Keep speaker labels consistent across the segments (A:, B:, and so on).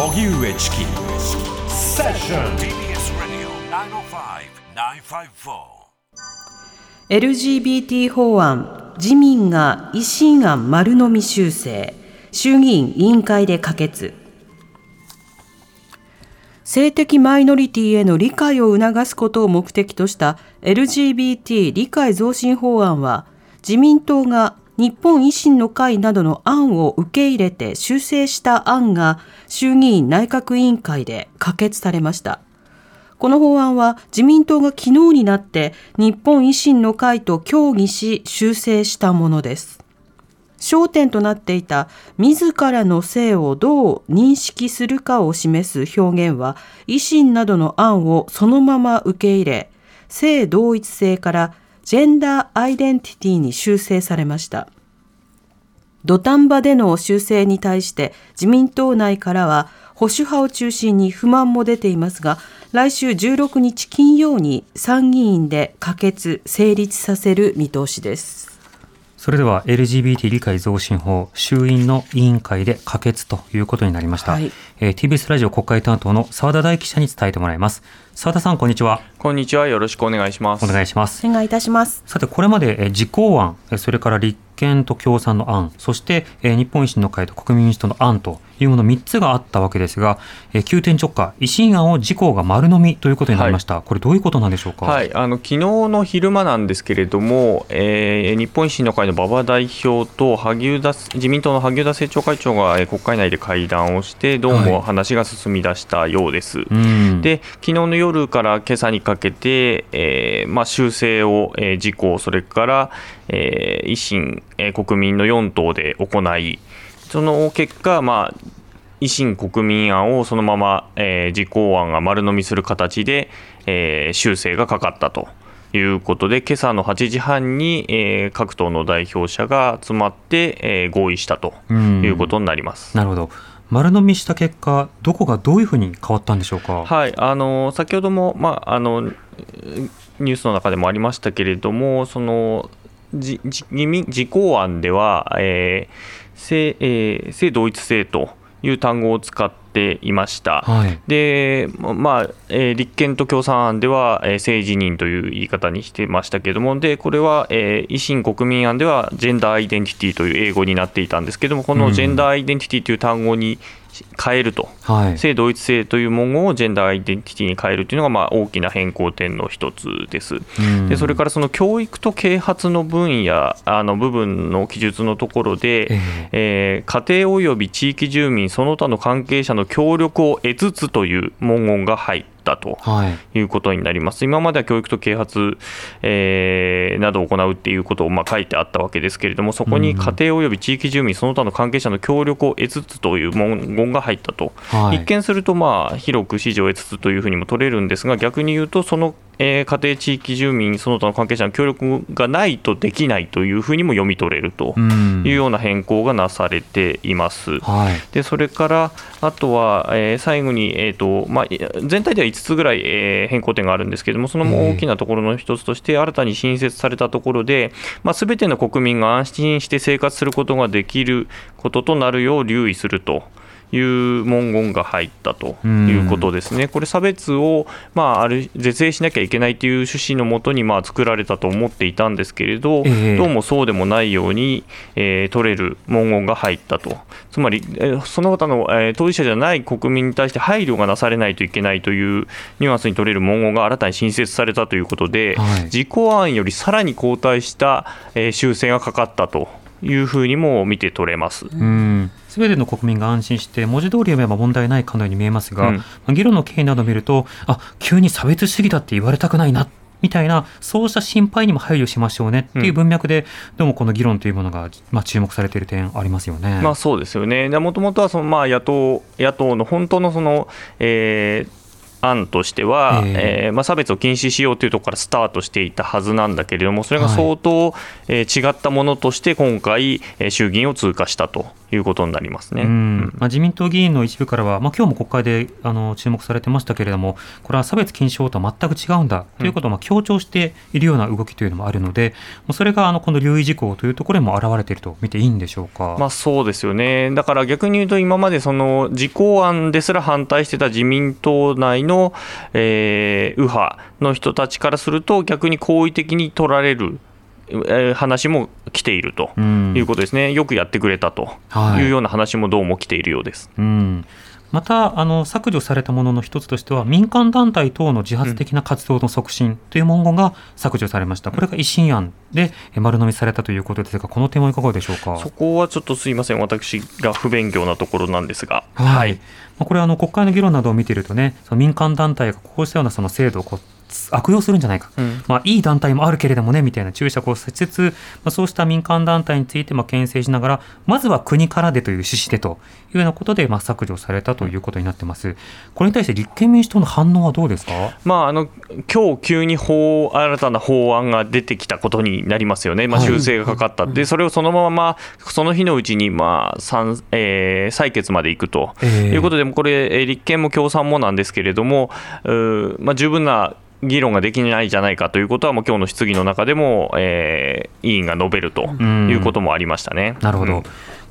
A: 荻上チキ。セッション TBS Radio 905-954
B: LGBT 法案。自民が維新案丸飲み修正。衆議院委員会で可決。性的マイノリティへの理解を促すことを目的とした LGBT 理解増進法案は自民党が日本維新の会などの案を受け入れて修正した案が衆議院内閣委員会で可決されました。この法案は自民党が昨日になって日本維新の会と協議し修正したものです。焦点となっていた自らの性をどう認識するかを示す表現は維新などの案をそのまま受け入れ性同一性からジェンダーアイデンティティに修正されました。土壇場での修正に対して自民党内からは保守派を中心に不満も出ていますが来週16日金曜に参議院で可決成立させる見通しです
C: それでは LGBT 理解増進法衆院の委員会で可決ということになりました、
B: はい。
C: えー TBS ラジオ国会担当の澤田大記者に伝えてもらいます。澤田さんこんにちは。
D: こんにちは。よろしくお願いします。
C: お願いします。
B: お願いいたします。
C: さてこれまでえー自公案えーそれから立憲と共産の案そしてえー日本維新の会と国民民主党の案というもの3つがあったわけですがえー急転直下維新案を自公が丸飲みということになりました、これどういうことなんでしょうか？
D: はい、あの昨日の昼間なんですけれども、えー日本維新の会の馬場代表と萩生田自民党の萩生田政調会長がえー国会内で会談をして、どうも
C: はい。
D: 話が進み出したようです。
C: うん。
D: で昨日の夜から今朝にかけて、えーまあ、修正を、えー自公、それから、えー維新、えー国民の4党で行い、その結果、まあ、維新国民案をそのまま、えー自公案が丸飲みする形で、えー修正がかかったということで、今朝の8時半に、えー各党の代表者が集まって、えー合意したと
C: うん
D: いうことになります。
C: なるほど。丸飲みした結果どこがどういうふうに変わったんでしょうか？
D: はい、あの先ほども、まあ、あのニュースの中でもありましたけれども、そのじじ自民自公案では、えー性えー性同一性という単語を使っていました。
C: はい
D: でまあえー立憲と共産案では、えー性自認という言い方にしてましたけれどもでこれは、えー維新国民案ではジェンダーアイデンティティという英語になっていたんですけれどもこのジェンダーアイデンティティという単語に変えると、
C: はい。
D: 性同一性という文言をジェンダーアイデンティティに変えるというのがまあ大きな変更点の一つです。
C: うん。
D: でそれからその教育と啓発の分野あの部分の記述のところで、
C: え
D: え。ー家庭及び地域住民その他の関係者の協力を得つつという文言が入ったと
C: はい
D: いうことになります。今までは教育と啓発、えーなどを行うっていうことをまあ書いてあったわけですけれども、そこに家庭及び地域住民その他の関係者の協力を得つつという文言が入ったと。
C: はい
D: 一見するとまあ広く支持を得つつというふうにも取れるんですが逆に言うとその、えー家庭地域住民その他の関係者の協力がないとできないというふうにも読み取れると
C: うん
D: いうような変更がなされています。
C: はい
D: でそれからあとは、えー最後に、えーとまあ、い全体では5つぐらい、えー変更点があるんですけれどもその大きなところの一つとして新たに新設されたところで、まあ、全ての国民が安心して生活することができることとなるよう留意すると。いう文言が入ったということですね、これ、差別を、まあ、ある是正しなきゃいけないという趣旨のもとに、まあ、作られたと思っていたんですけれど、
C: ええ。
D: どうもそうでもないように、えー取れる文言が入ったと、つまり、えーその他の、えー当事者じゃない国民に対して配慮がなされないといけないというニュアンスに取れる文言が新たに新設されたということで、
C: はい。
D: 自公案よりさらに後退した、えー修正がかかったというふうにも見て取れます。
C: うん、すべての国民が安心して、文字通り読めば問題ないかのように見えますが、
D: うん
C: まあ議論の経緯などを見ると、あ急に差別主義だって言われたくないなっみたいなそうした心配にも配慮しましょうねっていう文脈で、どうもこの議論というものが、まあ、注目されている点ありますよね。
D: まあ、そうですよね、もともとはそのまあ野党野党の本当のその、えー案としては、
C: えー
D: えーまあ、差別を禁止しようというところからスタートしていたはずなんだけれども、それが相当、えー違ったものとして、今回、えー衆議院を通過したということになりますね。
C: うんまあ、自民党議員の一部からは、まあ今日も国会であの注目されてましたけれども、これは差別禁止法とは全く違うんだということをまあ強調しているような動きというのもあるので、もうそれがあのこの留意事項というところにも表れていると見ていいんでしょうか。
D: まあ、そうですよね、だから逆に言うと、今までその実行案ですら反対してた自民党内の、えー右派の人たちからすると、逆に好意的に取られる、えー話も来ていると
C: うん。
D: いうことですね、よくやってくれたと
C: はい。
D: いうような話もどうも来ているようです。
C: うん。またあの削除されたものの一つとしては民間団体等の自発的な活動の促進という文言が削除されました、これが維新案でえ丸飲みされたということですがこの点はいかがでしょうか？
D: そこはちょっとすいません、私が不勉強なところなんですが。
C: はい、まあこれはあの国会の議論などを見ているとねその民間団体がこうしたようなその制度を悪用するんじゃないか、
D: うん。
C: まあ、いい団体もあるけれどもねみたいな注釈をしつつ、まあ、そうした民間団体についてまあ牽制しながらまずは国からでという趣旨でというようなことでまあ削除されたということになってます。これに対して立憲民主党の反応はどうですか？
D: まあ、あの今日急に法新たな法案が出てきたことになりますよね、まあ、
C: はい。
D: 修正がかかった、でそれをそのままその日のうちに、まあ参えー採決までいくと
C: ええ
D: いうことで、これ、えー立憲も共産もなんですけれども、まあ、十分な議論ができないじゃないかということは、もう今日の質疑の中でも、えー委員が述べるということもありましたね。
C: なるほど、
D: うん。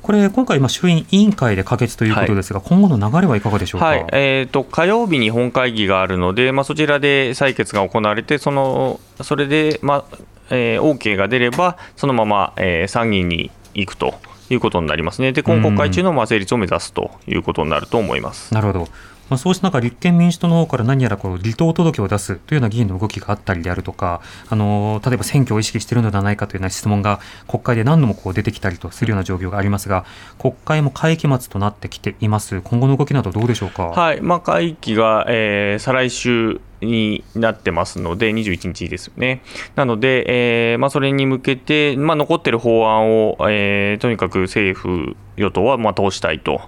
C: これ今回まあ衆院委員会で可決ということですが、今後の流れはいかがでしょうか、
D: はい。えー、と火曜日に本会議があるので、まあ、そちらで採決が行われて、そのそれで、まあえー OK が出れば、そのまま、えー参議院に行くということになりますね、で今国会中のまあ成立を目指すということになると思います。
C: なるほど。まあ、そうした中、立憲民主党の方から何やらこう離党届を出すというような議員の動きがあったりであるとか、あの例えば選挙を意識しているのではないかというような質問が国会で何度もこう出てきたりとするような状況がありますが、国会も会期末となってきています。今後の動きなどどうでしょうか？
D: はいまあ、会期が、えー再来週になってますので、21日ですよね。なので、えーまあ、それに向けて、まあ、残っている法案を、えーとにかく政府、与党はまあ通したいと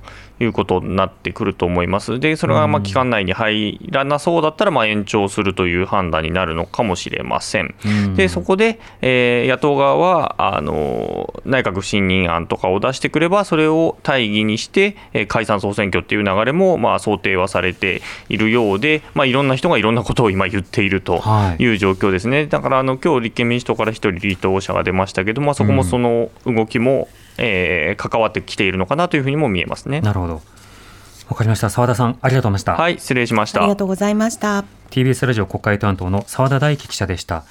D: いうことになってくると思います。で、それがまあ期間内に入らなそうだったら、まあ延長するという判断になるのかもしれません。
C: うん
D: で、そこで、えー野党側はあの内閣不信任案とかを出してくれば、それを大義にして、えー解散・総選挙っていう流れも、まあ、想定はされているようで、まあ、いろんな人がいろんなことを今言っていると
C: はい
D: いう状況ですね。だからあの今日立憲民主党から一人離党者が出ましたけど、まあ、そこもその動きも、えー関わってきているのかなというふうにも見えますね。
C: なるほど。わかりました。澤田さん、ありがとうございました。
D: はい、失礼しました
B: ありが。とうございました。
C: TBS ラジオ国会担当の澤田大樹記者でした。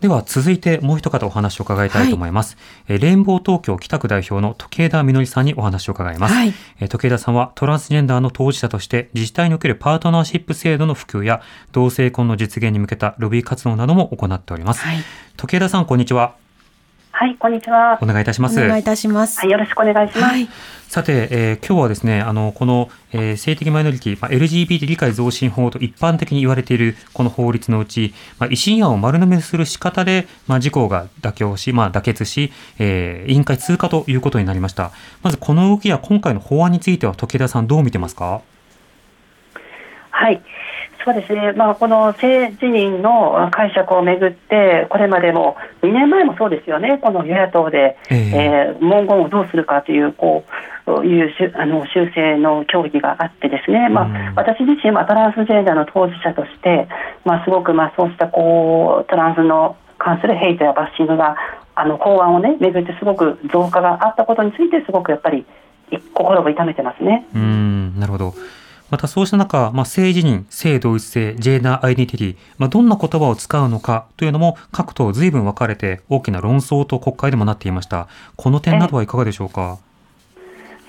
C: では続いてもう一方お話を伺いたいと思います。えーレインボー東京北区代表の時枝みのりさんにお話を伺います。
B: はい
C: えー時枝さんはトランスジェンダーの当事者として自治体におけるパートナーシップ制度の普及や同性婚の実現に向けたロビー活動なども行っております。
B: はい。
C: 時枝さんこんにちは。
E: はい、こんにちは。
C: お願いいたします。
B: お願いいたします。
E: はい、よろしくお願いします。
B: はい。
C: さて、えー今日はですね、あの、この、えー性的マイノリティ、まあ、LGBT 理解増進法と一般的に言われているこの法律のうち、まあ、維新案を丸飲みする仕方で、まあ、事項が妥協し、まあ、妥結し、えー委員会通過ということになりました。まず、この動きや今回の法案については、時田さんどう見てますか？
E: はい。そうですね、まあ、この性自認の解釈をめぐって、これまでも2年前もそうですよね、この与野党で、
C: え
E: え。
C: え
E: ー文言をどうするかというこういうあの修正の協議があって、ですね、まあ
C: うん。
E: 私自身はトランスジェンダーの当事者として、まあ、すごくまあそうしたこうトランスの関するヘイトやバッシングが、あの法案をね、めぐってすごく増加があったことについて、すごくやっぱりい心を痛めてますね。
C: うーん、なるほど。またそうした中、まあ、性自認、性同一性、ジェンダーアイデンティティ、まあ、どんな言葉を使うのかというのも各党随分分かれて大きな論争と国会でもなっていました。この点などはいかがでしょうか？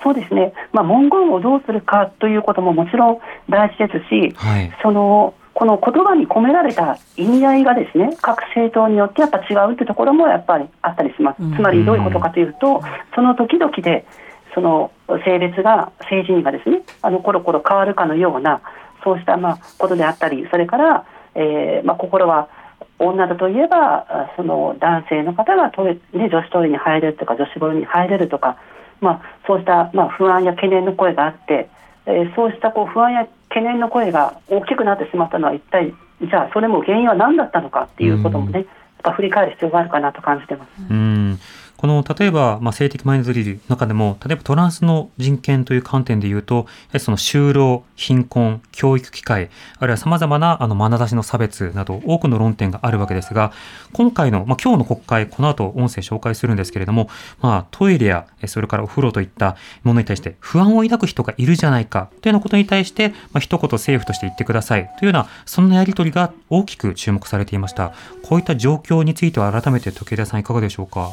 E: そうですね、まあ、文言をどうするかということももちろん大事ですし、
C: はい。
E: そのこの言葉に込められた意味合いがですね各政党によってやっぱ違うというところもやっぱりあったりします。
B: うん
E: つまりどういうことかというと、その時々でその性別が性自認がですねあのコロコロ変わるかのようなそうしたまあことであったりそれから、えーまあ、心は女だといえばあその男性の方がトイレ、ね、女子トイレに入れるとか女子風呂に入れるとか、まあ、そうした、まあ、不安や懸念の声があって、えーそうしたこう不安や懸念の声が大きくなってしまったのは一体じゃあそれも原因は何だったのかっていうこともね、やっぱ振り返る必要があるかなと感じてます。
C: うんこの例えば、まあ、性的マイノリティの中でも例えばトランスの人権という観点で言うとその就労貧困教育機会あるいはさまざまなあの眼差しの差別など多くの論点があるわけですが今回の、まあ、今日の国会この後音声紹介するんですけれども、まあ、トイレやそれからお風呂といったものに対して不安を抱く人がいるじゃないかというようなことに対して、まあ、一言政府として言ってくださいというようなそんなやり取りが大きく注目されていましたこういった状況については改めて時枝さんいかがでしょうか？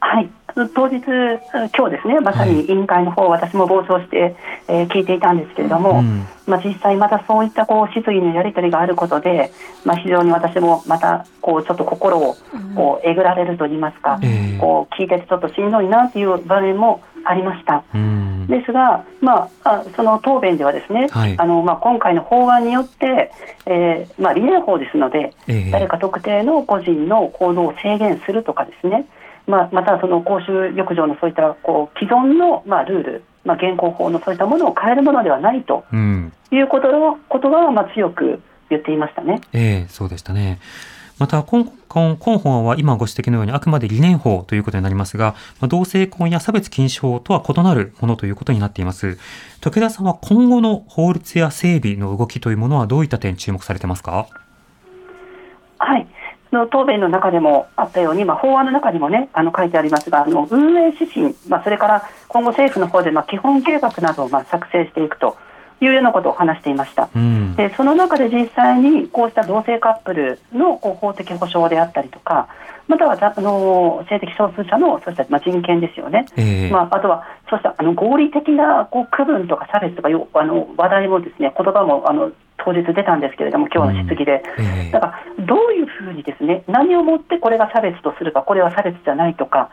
E: はい、当日、え今日ですね、まさに委員会の方、私も傍聴して、えー聞いていたんですけれども、
C: うん。
E: まあ、実際、またそういったこう質疑のやり取りがあることで、まあ、非常に私もまたこうちょっと心をこうえぐられると言いますか、
C: ええ。
E: こう聞いててちょっとしんどいなという場面もありました。
C: うん。
E: ですが、まあ、あその答弁ではですね、
C: はい。
E: あのまあ、今回の法案によって、えーまあ、理念法ですので、
C: ええ。
E: 誰か特定の個人の行動を制限するとかですね、まあ、またその公衆浴場のそういったこう既存の、まあ、ルール、まあ、現行法のそういったものを変えるものではないと
C: うん
E: いうことのことは、まあ、強く言っていましたね。
C: ええそうでしたね。また今今今法案は今ご指摘のようにあくまで理念法ということになりますが、まあ、同性婚や差別禁止法とは異なるものということになっています。時田さんは今後の法律や整備の動きというものはどういった点に注目されてますか？
E: はいの答弁の中でもあったように、まあ、法案の中にも、ね、あの書いてありますが、あの運営指針、まあ、それから今後、政府の方でまあ基本計画などをまあ作成していくというようなことを話していました。
C: うん。
E: でその中で実際にこうした同性カップルのこう法的保障であったりとか、またはざあの性的少数者のそうしたまあ人権ですよね、
C: ええ
E: まあ、あとはそうしたあの合理的なこう区分とか差別とかよあの話題もですね言葉もあの当日出たんですけれども、今日の質疑で。
C: ええ
E: だからどういうふうにですね何をもってこれが差別とするかこれは差別じゃないとか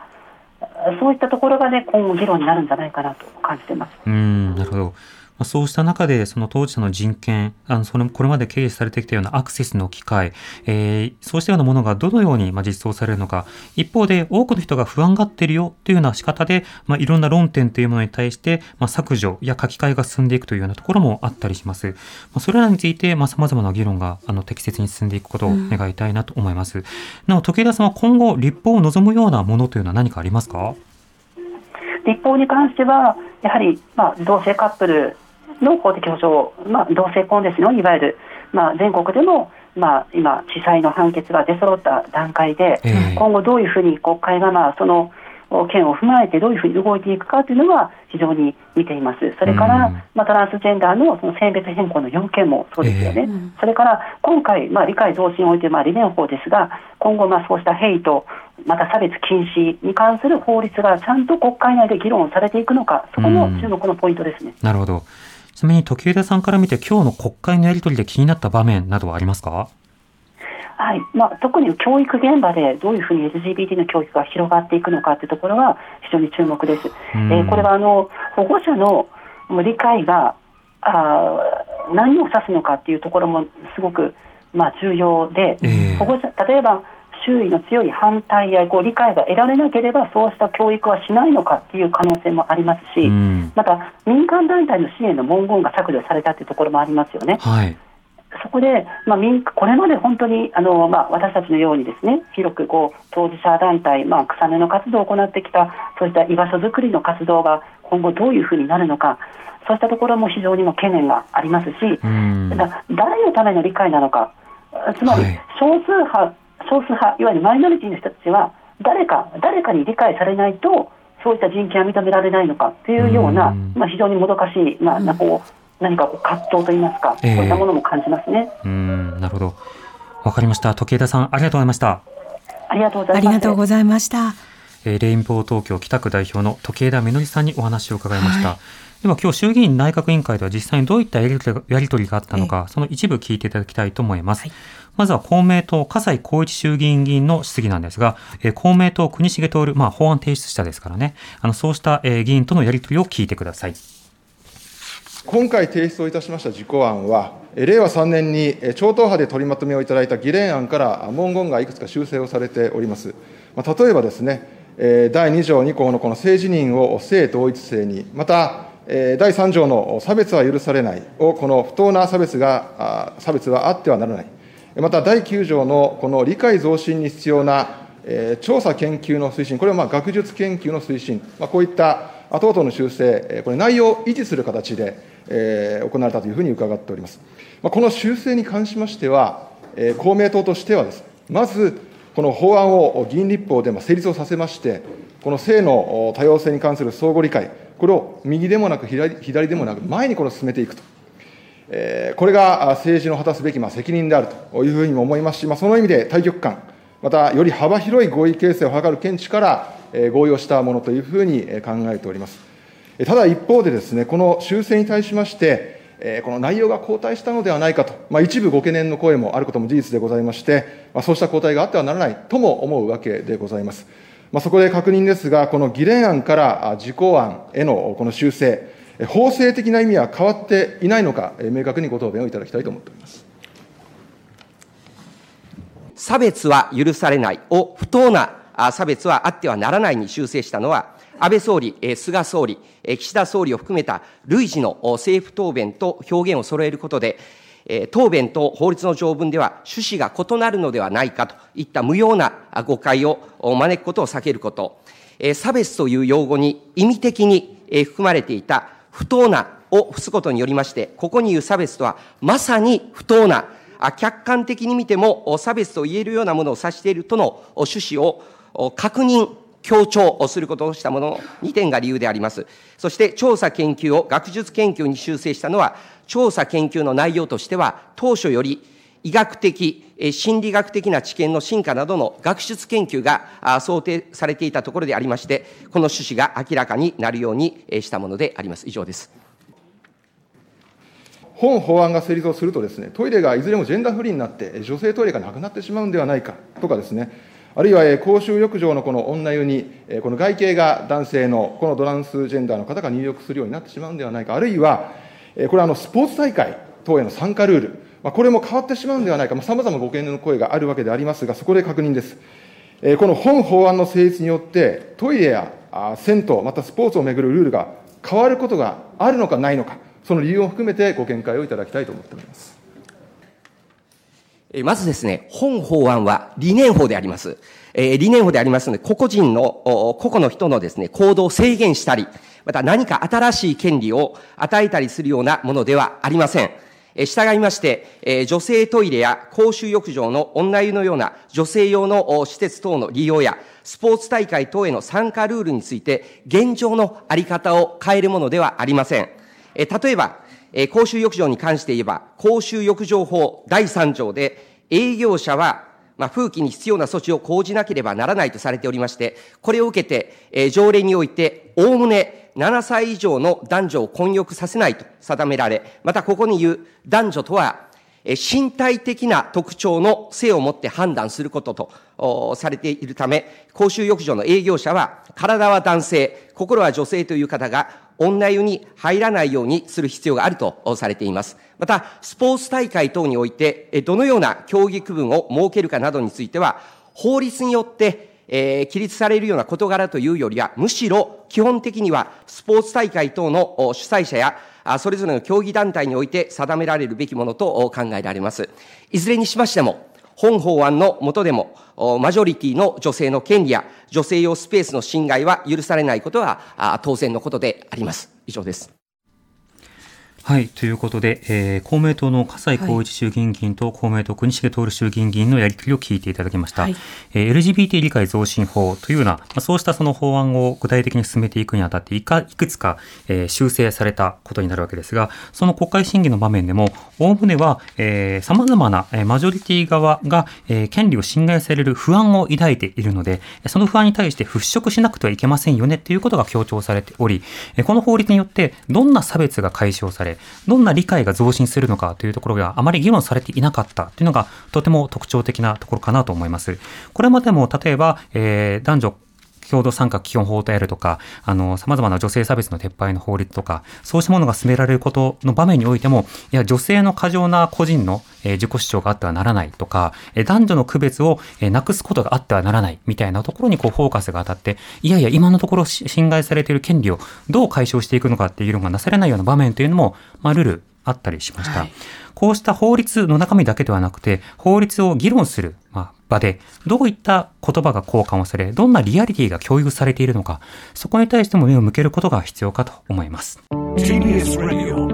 E: そういったところがね今後議論になるんじゃないかなと感じてます。
C: うん、なるほど。まあ、そうした中で、その当事者の人権、あのそれこれまで軽視されてきたようなアクセスの機会、えーそうしたようなものがどのようにまあ実装されるのか、一方で多くの人が不安がっているよというような仕方で、まあ、いろんな論点というものに対して、まあ、削除や書き換えが進んでいくというようなところもあったりします。まあ、それらについて、まあ、様々な議論があの適切に進んでいくことを願いたいなと思います。なお、時枝さんは今後、立法を望むようなものというのは何かありますか？
E: 立法に関しては、やはり、まあ、同性カップルの法的保障、まあ、同性婚ですよ、いわゆる、まあ、全国でも、まあ、今、地裁の判決が出揃った段階で、
C: ええ
E: 今後どういうふうに国会が、まあ、その件を踏まえてどういうふうに動いていくかというのは非常に見ています。それから、
C: うん
E: まあ、トランスジェンダーのその性別変更の要件もそうですよね。
C: ええ
E: それから今回、まあ、理解増進において、まあ、理念法ですが、今後、まあ、そうしたヘイト、また差別禁止に関する法律がちゃんと国会内で議論されていくのか、そこも注目のポイントですね。
C: なるほど。ちなみに時枝さんから見て今日の国会のやり取りで気になった場面などはありますか？
E: はい。まあ、特に教育現場でどういうふうに LGBT の教育が広がっていくのかというところが非常に注目です。
C: うん。
E: えーこれはあの保護者の理解があー何を指すのかっていうところもすごく、まあ、重要で、
C: ええ。
E: 保護者例えば周囲の強い反対やこう理解が得られなければそうした教育はしないのかっていう可能性もありますし、
C: うん。
E: また民間団体の支援の文言が削除されたというところもありますよね。
C: はい。
E: そこで、まあ、民これまで本当にあの、まあ、私たちのようにですね広くこう当事者団体、まあ、草根の活動を行ってきたそういった居場所づくりの活動が今後どういうふうになるのかそうしたところも非常にも懸念がありますし、
C: うん。
E: だ誰のための理解なのかつまり
C: はい
E: 少数派、少数派いわゆるマイノリティの人たちは誰か誰かに理解されないとそういった人権は認められないのかというような、
C: うん
E: まあ、非常にもどかしい、まあ、なこう何かこう葛藤といいますか、
C: ええ
E: そういったものも感じますね。
C: うん。なるほど。わかりました。時枝さん、ありがとうございました。
E: ありがとうございます。
B: ありがとうございました。
C: えーレインボー東京北区代表の時枝みのりさんにお話を伺いました。では今日衆議院内閣委員会では実際にどういったやり取りがやり取りがあったのか、その一部聞いていただきたいと思います。まずは公明党、笠井光一衆議院議員の質疑なんですが、えー公明党、国重徹、まあ法案提出者ですからね、あのそうした、えー議員とのやり取りを聞いてください。
F: 今回提出をいたしました事項案は、令和3年に超党派で取りまとめをいただいた議連案から文言がいくつか修正をされております。まあ、例えばですね、第2条2項のこの性自認を性同一性に、また、第3条の差別は許されないを、この不当な差別が、差別はあってはならない。また第9条のこの理解増進に必要な調査研究の推進、これはまあ学術研究の推進、こういった等々の修正、これ、内容を維持する形で行われたというふうに伺っております。この修正に関しましては、公明党としてはです、まず、この法案を議員立法で成立をさせまして、この性の多様性に関する相互理解、これを右でもなく左でもなく、前にこれを進めていくと、これが政治の果たすべき責任であるというふうにも思いますし、その意味で大局観、またより幅広い合意形成を図る見地から合意をしたものというふうに考えております。ただ一方でですね、この修正に対しまして、この内容が後退したのではないかと、まあ、一部ご懸念の声もあることも事実でございまして、まあ、そうした後退があってはならないとも思うわけでございます。まあ、そこで確認ですが、この議連案から事項案へのこの修正、法制的な意味は変わっていないのか、明確にご答弁をいただきたいと思っております。
G: 差別は許されないを不当な差別はあってはならないに修正したのは、安倍総理、菅総理、岸田総理を含めた類似の政府答弁と表現を揃えることで、答弁と法律の条文では趣旨が異なるのではないかといった無用な誤解を招くことを避けること、差別という用語に意味的に含まれていた不当なを付すことによりまして、ここに言う差別とはまさに不当な、客観的に見ても差別と言えるようなものを指しているとの趣旨を確認、強調をすることをしたものの2点が理由であります。そして調査研究を学術研究に修正したのは、調査研究の内容としては、当初より医学的、心理学的な知見の進化などの学術研究が想定されていたところでありまして、この趣旨が明らかになるようにしたものであります。以上です。
F: 本法案が成立をするとですね、トイレがいずれもジェンダーフリーになって、女性トイレがなくなってしまうんではないかとかですね、あるいは公衆浴場のこの女湯に、この外形が男性の、このドランスジェンダーの方が入浴するようになってしまうんではないか、あるいは、これはスポーツ大会等への参加ルール、これも変わってしまうんではないか、さまざまご懸念の声があるわけでありますが、そこで確認です。この本法案の成立によって、トイレや銭湯、またスポーツをめぐるルールが変わることがあるのかないのか、その理由を含めてご見解をいただきたいと思っております。
G: まずですね、本法案は理念法であります。え、理念法でありますので、個々人の、個々の人のですね、行動を制限したり、また何か新しい権利を与えたりするようなものではありません。従いまして、女性トイレや公衆浴場の女湯のような女性用の施設等の利用や、スポーツ大会等への参加ルールについて、現状のあり方を変えるものではありません。例えば、公衆浴場に関して言えば、公衆浴場法第3条で、営業者は、まあ、風紀に必要な措置を講じなければならないとされておりまして、これを受けて、え条例において、おおむね7歳以上の男女を混浴させないと定められ、またここに言う男女とは、身体的な特徴の性をもって判断することとされているため、公衆浴場の営業者は、体は男性、心は女性という方が、女湯に入らないようにする必要があるとされています。また、スポーツ大会等において、どのような競技区分を設けるかなどについては、法律によって、えー、規律されるような事柄というよりは、むしろ基本的にはスポーツ大会等の主催者やそれぞれの競技団体において定められるべきものと考えられます。いずれにしましても、本法案の下でも、マジョリティの女性の権利や女性用スペースの侵害は許されないことは当然のことであります。以上です。
C: はい。ということで、えー、公明党の笠井光一衆議院議員と公明党国重徹衆議院議員のやり取りを聞いていただきました。はい、えー、LGBT 理解増進法というような、まあ、そうしたその法案を具体的に進めていくにあたっていか、いくつか、えー、修正されたことになるわけですが、その国会審議の場面でも、おおむねは、えー、様々な、えー、マジョリティ側が、えー、権利を侵害される不安を抱いているので、その不安に対して払拭しなくてはいけませんよねということが強調されており、この法律によってどんな差別が解消され、どんな理解が増進するのかというところがあまり議論されていなかったというのがとても特徴的なところかなと思います。これまでも例えば、えー、男女共同参画基本法であるとか、あの、様々な女性差別の撤廃の法律とか、そうしたものが進められることの場面においても、いや、女性の過剰な個人の、えー自己主張があってはならないとか、えー男女の区別を、えーなくすことがあってはならないみたいなところにこうフォーカスが当たって、いやいや、今のところ侵害されている権利をどう解消していくのかっていうのがなされないような場面というのも、まあ、ルールあったりしました。こうした法律の中身だけではなくて、法律を議論する、まあ、場で、どういった言葉が交換をされ、どんなリアリティが共有されているのか、そこに対しても目を向けることが必要かと思います。
A: TBS Radio